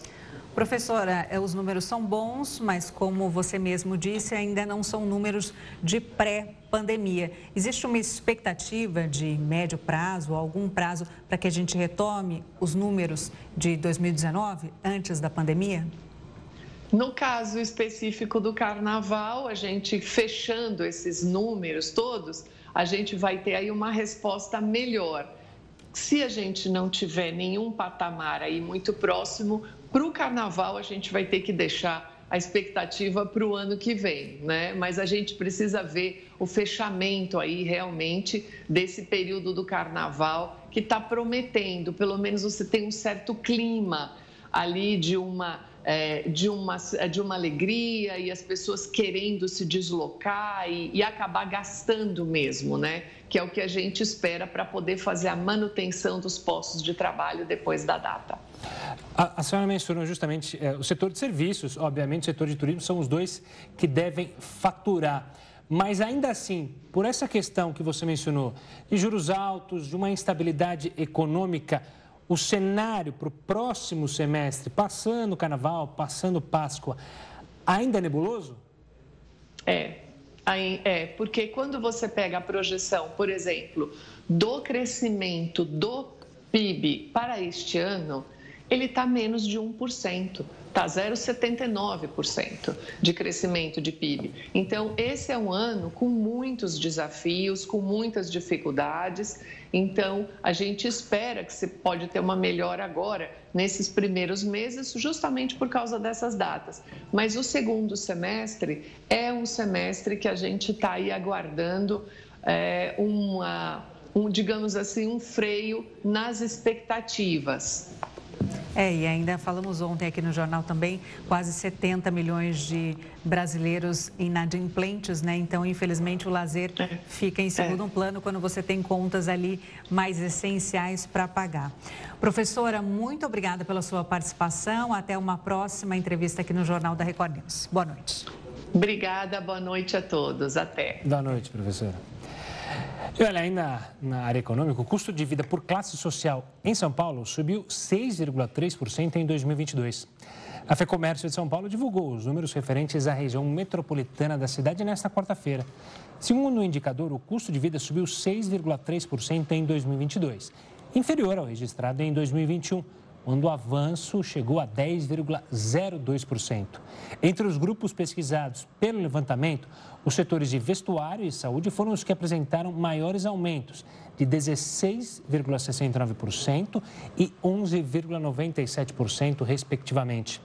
[SPEAKER 1] Professora, eh, os números são bons, mas como você mesmo disse, ainda não são números de pré-pandemia. Existe uma expectativa de médio prazo, algum prazo, para que a gente retome os números de 2019, antes da pandemia?
[SPEAKER 13] No caso específico do carnaval, a gente fechando esses números todos, a gente vai ter aí uma resposta melhor. Se a gente não tiver nenhum patamar aí muito próximo, para o carnaval a gente vai ter que deixar a expectativa para o ano que vem, né? Mas a gente precisa ver o fechamento aí realmente desse período do carnaval que está prometendo, pelo menos você tem um certo clima ali de uma é, de, uma, de uma alegria e as pessoas querendo se deslocar e, e, acabar gastando mesmo, né? Que é o que a gente espera para poder fazer a manutenção dos postos de trabalho depois da data.
[SPEAKER 2] A, a senhora mencionou justamente é, o setor de serviços, obviamente, o setor de turismo são os dois que devem faturar. Mas ainda assim, por essa questão que você mencionou, de juros altos, de uma instabilidade econômica, o cenário para o próximo semestre, passando o carnaval, passando Páscoa, ainda é nebuloso?
[SPEAKER 13] É, é, porque quando você pega a projeção, por exemplo, do crescimento do PIB para este ano, ele está menos de 1% está 0,79% de crescimento de PIB. Então, esse é um ano com muitos desafios, com muitas dificuldades. Então, a gente espera que você pode ter uma melhora agora, nesses primeiros meses, justamente por causa dessas datas. Mas o segundo semestre é um semestre que a gente está aí aguardando é, uma, um, digamos assim, um freio nas expectativas.
[SPEAKER 1] É, e ainda falamos ontem aqui no jornal também, quase 70 milhões de brasileiros inadimplentes, né? Então, infelizmente, o lazer é. fica em segundo é. plano quando você tem contas ali mais essenciais para pagar. Professora, muito obrigada pela sua participação. Até uma próxima entrevista aqui no Jornal da Record News. Boa noite.
[SPEAKER 13] Obrigada, boa noite a todos. Até.
[SPEAKER 2] Boa noite, professora. E olha, ainda na área econômica, o custo de vida por classe social em São Paulo subiu 6,3% em 2022. A FEComércio de São Paulo divulgou os números referentes à região metropolitana da cidade nesta quarta-feira. Segundo o indicador, o custo de vida subiu 6,3% em 2022, inferior ao registrado em 2021 quando o avanço chegou a 10,02%. Entre os grupos pesquisados pelo levantamento, os setores de vestuário e saúde foram os que apresentaram maiores aumentos, de 16,69% e 11,97%, respectivamente.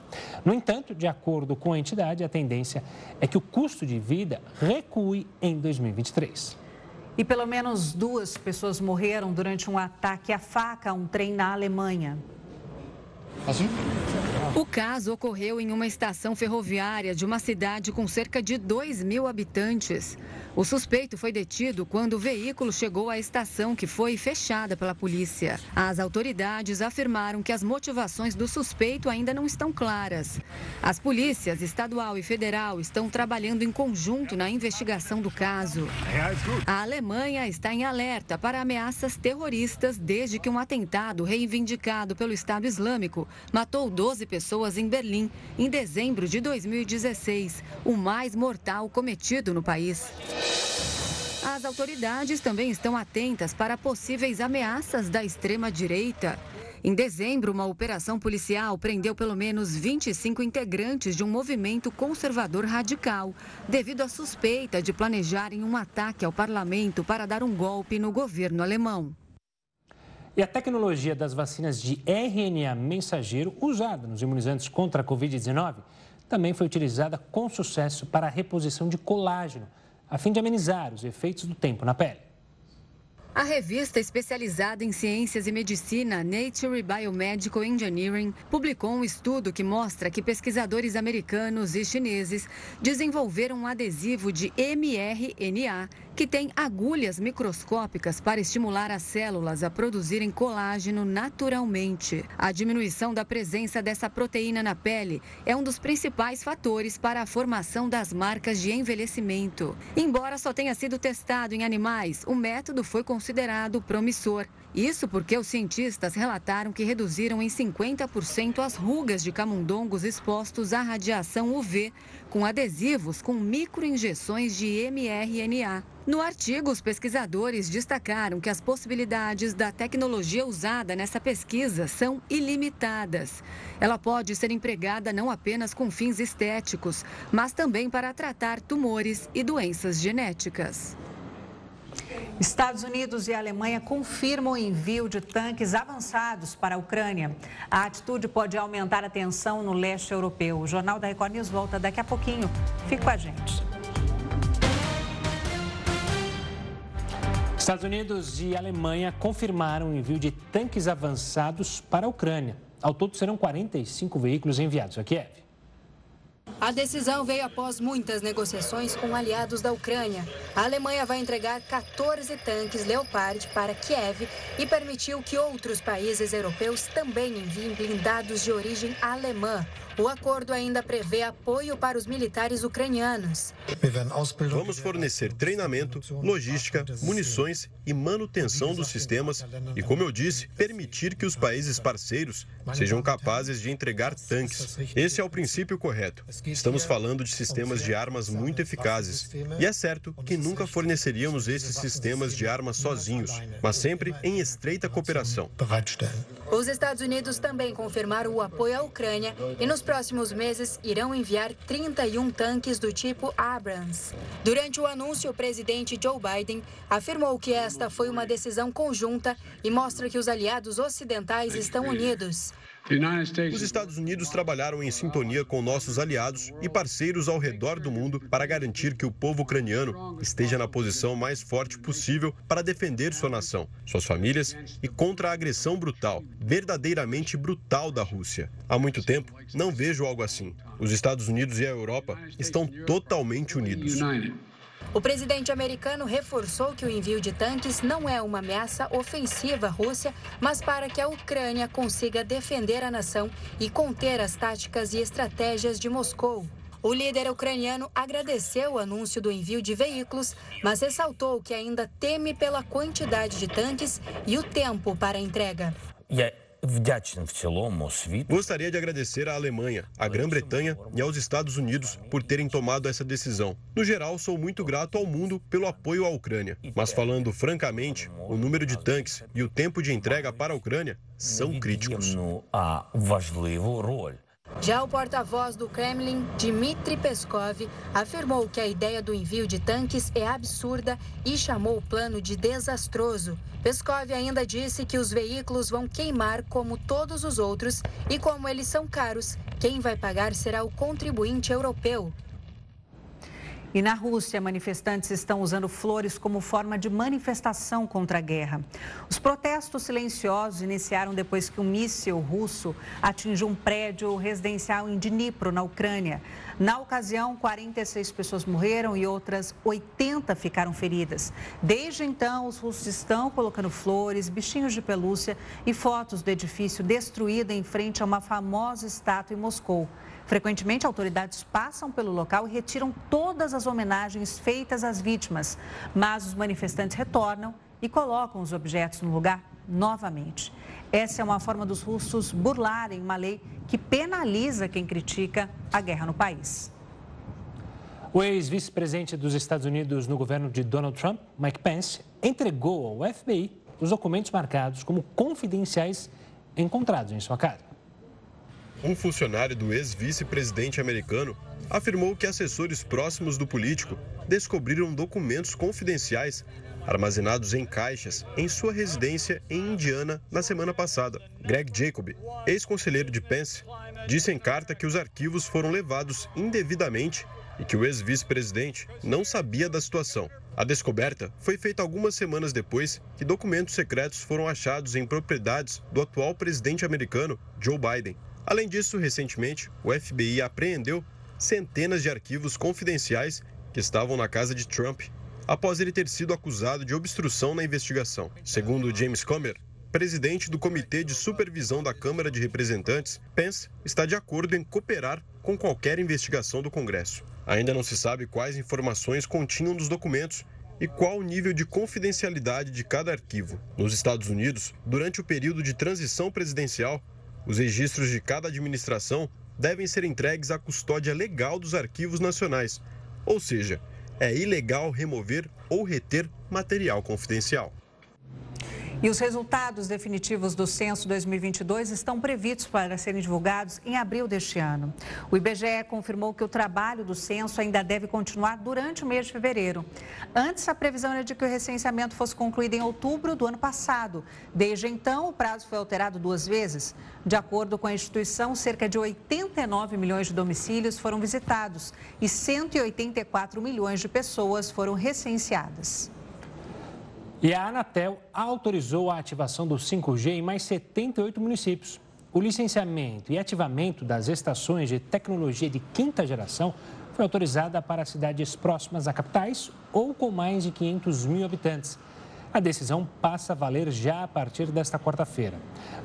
[SPEAKER 2] No entanto, de acordo com a entidade, a tendência é que o custo de vida recue em 2023.
[SPEAKER 1] E pelo menos duas pessoas morreram durante um ataque à faca a um trem na Alemanha.
[SPEAKER 14] Assim? O caso ocorreu em uma estação ferroviária de uma cidade com cerca de 2 mil habitantes. O suspeito foi detido quando o veículo chegou à estação que foi fechada pela polícia. As autoridades afirmaram que as motivações do suspeito ainda não estão claras. As polícias estadual e federal estão trabalhando em conjunto na investigação do caso. A Alemanha está em alerta para ameaças terroristas desde que um atentado reivindicado pelo Estado Islâmico matou 12 pessoas em Berlim em dezembro de 2016, o mais mortal cometido no país. As autoridades também estão atentas para possíveis ameaças da extrema-direita. Em dezembro, uma operação policial prendeu pelo menos 25 integrantes de um movimento conservador radical, devido à suspeita de planejarem um ataque ao parlamento para dar um golpe no governo alemão.
[SPEAKER 2] E a tecnologia das vacinas de RNA mensageiro usada nos imunizantes contra a Covid-19 também foi utilizada com sucesso para a reposição de colágeno, a fim de amenizar os efeitos do tempo na pele.
[SPEAKER 14] A revista especializada em ciências e medicina Nature Biomedical Engineering publicou um estudo que mostra que pesquisadores americanos e chineses desenvolveram um adesivo de mRNA que tem agulhas microscópicas para estimular as células a produzirem colágeno naturalmente. A diminuição da presença dessa proteína na pele é um dos principais fatores para a formação das marcas de envelhecimento. Embora só tenha sido testado em animais, o método foi considerado promissor. Isso porque os cientistas relataram que reduziram em 50% as rugas de camundongos expostos à radiação UV, com adesivos com microinjeções de mRNA. No artigo, os pesquisadores destacaram que as possibilidades da tecnologia usada nessa pesquisa são ilimitadas. Ela pode ser empregada não apenas com fins estéticos, mas também para tratar tumores e doenças genéticas.
[SPEAKER 1] Estados Unidos e Alemanha confirmam o envio de tanques avançados para a Ucrânia. A atitude pode aumentar a tensão no leste europeu. O Jornal da Record News volta daqui a pouquinho. Fique com a gente.
[SPEAKER 2] Estados Unidos e Alemanha confirmaram o envio de tanques avançados para a Ucrânia. Ao todo, serão 45 veículos enviados a Kiev.
[SPEAKER 6] A decisão veio após muitas negociações com aliados da Ucrânia. A Alemanha vai entregar 14 tanques Leopard para Kiev e permitiu que outros países europeus também enviem blindados de origem alemã. O acordo ainda prevê apoio para os militares ucranianos.
[SPEAKER 4] Vamos fornecer treinamento, logística, munições e manutenção dos sistemas e, como eu disse, permitir que os países parceiros sejam capazes de entregar tanques. Esse é o princípio correto. Estamos falando de sistemas de armas muito eficazes. E é certo que nunca forneceríamos esses sistemas de armas sozinhos, mas sempre em estreita cooperação.
[SPEAKER 6] Os Estados Unidos também confirmaram o apoio à Ucrânia e nos próximos meses irão enviar 31 tanques do tipo Abrams. Durante o anúncio, o presidente Joe Biden afirmou que esta foi uma decisão conjunta e mostra que os aliados ocidentais estão unidos.
[SPEAKER 4] Os Estados Unidos trabalharam em sintonia com nossos aliados e parceiros ao redor do mundo para garantir que o povo ucraniano esteja na posição mais forte possível para defender sua nação, suas famílias e contra a agressão brutal, verdadeiramente brutal da Rússia. Há muito tempo, não vejo algo assim. Os Estados Unidos e a Europa estão totalmente unidos.
[SPEAKER 6] O presidente americano reforçou que o envio de tanques não é uma ameaça ofensiva à Rússia, mas para que a Ucrânia consiga defender a nação e conter as táticas e estratégias de Moscou. O líder ucraniano agradeceu o anúncio do envio de veículos, mas ressaltou que ainda teme pela quantidade de tanques e o tempo para a entrega.
[SPEAKER 4] Gostaria de agradecer à Alemanha, à Grã-Bretanha e aos Estados Unidos por terem tomado essa decisão. No geral, sou muito grato ao mundo pelo apoio à Ucrânia. Mas falando francamente, o número de tanques e o tempo de entrega para a Ucrânia são críticos.
[SPEAKER 6] Já o porta-voz do Kremlin, Dmitry Peskov, afirmou que a ideia do envio de tanques é absurda e chamou o plano de desastroso. Peskov ainda disse que os veículos vão queimar como todos os outros e, como eles são caros, quem vai pagar será o contribuinte europeu.
[SPEAKER 1] E na Rússia, manifestantes estão usando flores como forma de manifestação contra a guerra. Os protestos silenciosos iniciaram depois que um míssil russo atingiu um prédio residencial em Dnipro, na Ucrânia. Na ocasião, 46 pessoas morreram e outras 80 ficaram feridas. Desde então, os russos estão colocando flores, bichinhos de pelúcia e fotos do edifício destruído em frente a uma famosa estátua em Moscou. Frequentemente, autoridades passam pelo local e retiram todas as homenagens feitas às vítimas, mas os manifestantes retornam e colocam os objetos no lugar novamente. Essa é uma forma dos russos burlarem uma lei que penaliza quem critica a guerra no país.
[SPEAKER 2] O ex-vice-presidente dos Estados Unidos no governo de Donald Trump, Mike Pence, entregou ao FBI os documentos marcados como confidenciais encontrados em sua casa.
[SPEAKER 4] Um funcionário do ex-vice-presidente americano afirmou que assessores próximos do político descobriram documentos confidenciais armazenados em caixas em sua residência em Indiana na semana passada. Greg Jacob, ex-conselheiro de Pence, disse em carta que os arquivos foram levados indevidamente e que o ex-vice-presidente não sabia da situação. A descoberta foi feita algumas semanas depois que documentos secretos foram achados em propriedades do atual presidente americano, Joe Biden. Além disso, recentemente, o FBI apreendeu centenas de arquivos confidenciais que estavam na casa de Trump, após ele ter sido acusado de obstrução na investigação. Segundo James Comer, presidente do Comitê de Supervisão da Câmara de Representantes, Pence está de acordo em cooperar com qualquer investigação do Congresso. Ainda não se sabe quais informações continham nos documentos e qual o nível de confidencialidade de cada arquivo. Nos Estados Unidos, durante o período de transição presidencial, os registros de cada administração devem ser entregues à custódia legal dos arquivos nacionais, ou seja, é ilegal remover ou reter material confidencial.
[SPEAKER 1] E os resultados definitivos do censo 2022 estão previstos para serem divulgados em abril deste ano. O IBGE confirmou que o trabalho do censo ainda deve continuar durante o mês de fevereiro. Antes, a previsão era de que o recenseamento fosse concluído em outubro do ano passado. Desde então, o prazo foi alterado duas vezes. De acordo com a instituição, cerca de 89 milhões de domicílios foram visitados e 184 milhões de pessoas foram recenseadas.
[SPEAKER 2] E a Anatel autorizou a ativação do 5G em mais 78 municípios. O licenciamento e ativamento das estações de tecnologia de quinta geração foi autorizada para cidades próximas a capitais ou com mais de 500 mil habitantes. A decisão passa a valer já a partir desta quarta-feira.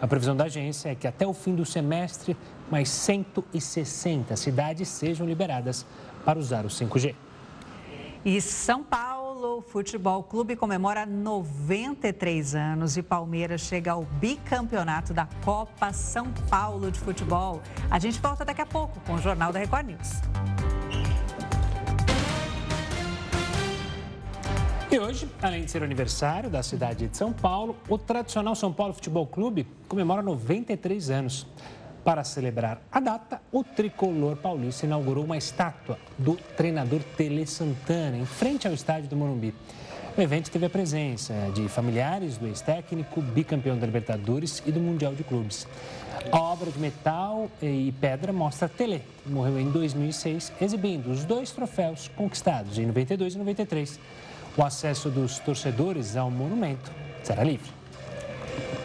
[SPEAKER 2] A previsão da agência é que até o fim do semestre, mais 160 cidades sejam liberadas para usar o 5G.
[SPEAKER 1] E São Paulo Futebol Clube comemora 93 anos e Palmeiras chega ao bicampeonato da Copa São Paulo de Futebol. A gente volta daqui a pouco com o Jornal da Record News.
[SPEAKER 2] E hoje, além de ser aniversário da cidade de São Paulo, o tradicional São Paulo Futebol Clube comemora 93 anos. Para celebrar a data, o tricolor paulista inaugurou uma estátua do treinador Tele Santana em frente ao estádio do Morumbi. O evento teve a presença de familiares do ex-técnico, bicampeão da Libertadores e do Mundial de Clubes. A obra de metal e pedra mostra Tele, que morreu em 2006, exibindo os dois troféus conquistados em 92 e 93. O acesso dos torcedores ao monumento será livre.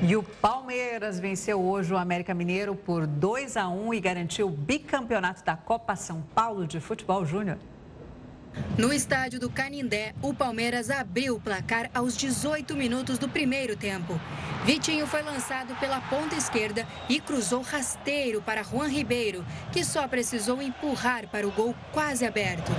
[SPEAKER 1] E o Palmeiras venceu hoje o América Mineiro por 2 a 1 e garantiu o bicampeonato da Copa São Paulo de Futebol Júnior.
[SPEAKER 6] No estádio do Canindé, o Palmeiras abriu o placar aos 18 minutos do primeiro tempo. Vitinho foi lançado pela ponta esquerda e cruzou rasteiro para Juan Ribeiro, que só precisou empurrar para o gol quase aberto.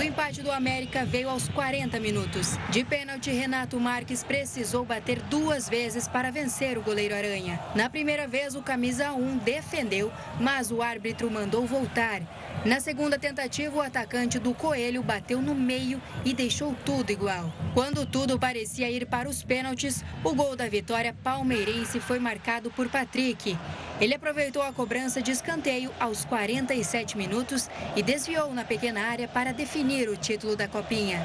[SPEAKER 6] O empate do América veio aos 40 minutos. De pênalti, Renato Marques precisou bater duas vezes para vencer o goleiro Aranha. Na primeira vez, o camisa 1 defendeu, mas o árbitro mandou voltar. Na segunda tentativa, o atacante do Coelho bateu no meio e deixou tudo igual. Quando tudo parecia ir para os pênaltis, o gol da vitória palmeirense foi marcado por Patrick. Ele aproveitou a cobrança de escanteio aos 47 minutos e desviou na pequena área para definir o título da Copinha.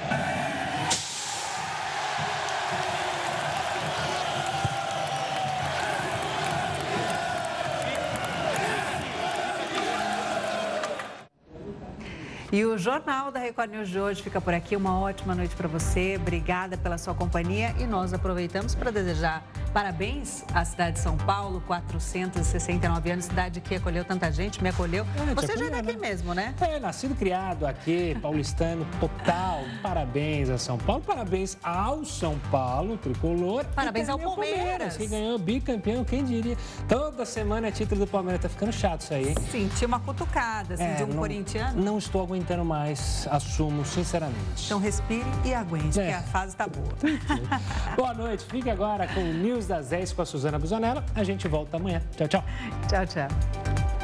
[SPEAKER 1] E o Jornal da Record News de hoje fica por aqui. Uma ótima noite para você. Obrigada pela sua companhia. E nós aproveitamos para desejar parabéns à cidade de São Paulo, 469 anos, cidade que acolheu tanta gente, me acolheu. É, você já é daqui né? mesmo, né?
[SPEAKER 2] É, nascido criado aqui, paulistano total. Parabéns a São Paulo, parabéns ao São Paulo, tricolor.
[SPEAKER 1] Parabéns ao Palmeiras. Palmeiras.
[SPEAKER 2] Que ganhou bicampeão, quem diria? Toda semana é título do Palmeiras. Tá ficando chato isso aí, hein?
[SPEAKER 1] Senti uma cutucada, assim, é, de um
[SPEAKER 2] não,
[SPEAKER 1] corintiano.
[SPEAKER 2] Não estou aguentando mais, assumo, sinceramente.
[SPEAKER 1] Então respire e aguente, é. porque a fase está boa.
[SPEAKER 2] Boa noite, fique agora com o News das 10 com a Suzana Busonella. A gente volta amanhã. Tchau, tchau.
[SPEAKER 1] Tchau, tchau.